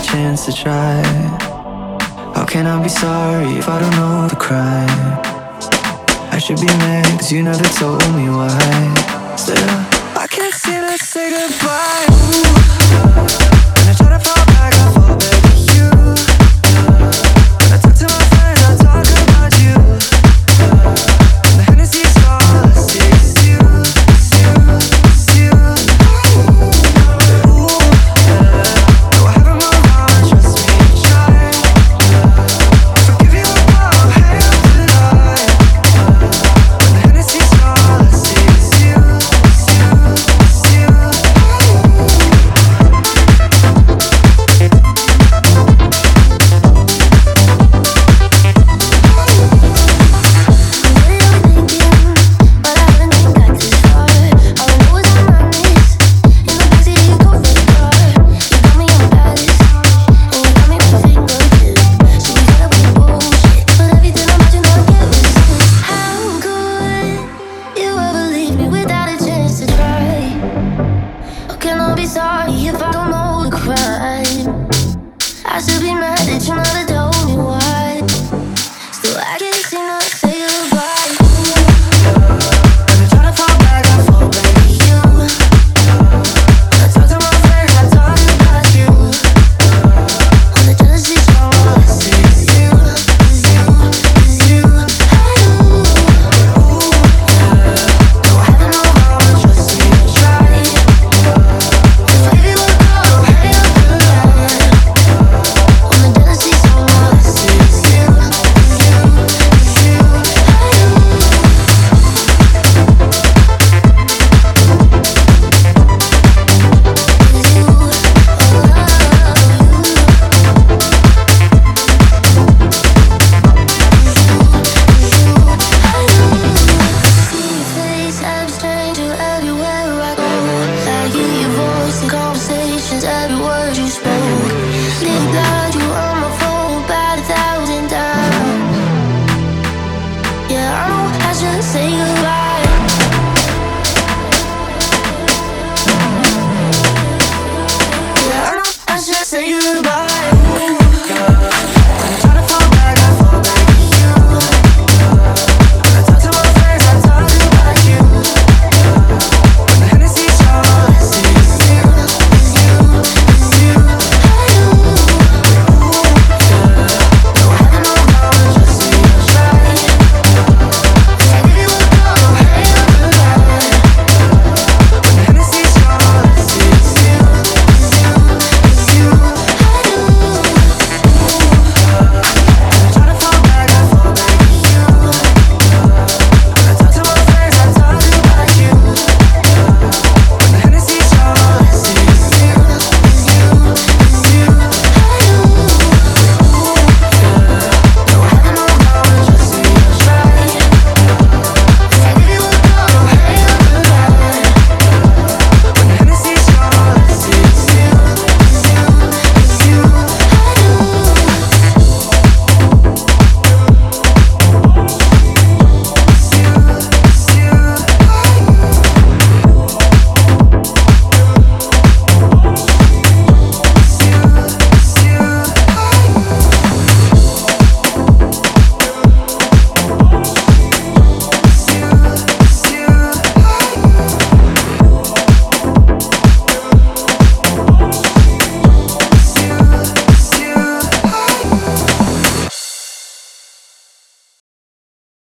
chance to try. How can I be sorry if I don't know the crime? I should be mad cause you never told me why. Still, I can't seem to say goodbye. Ooh. Sorry if I don't know the crime. I should be mad that you're not a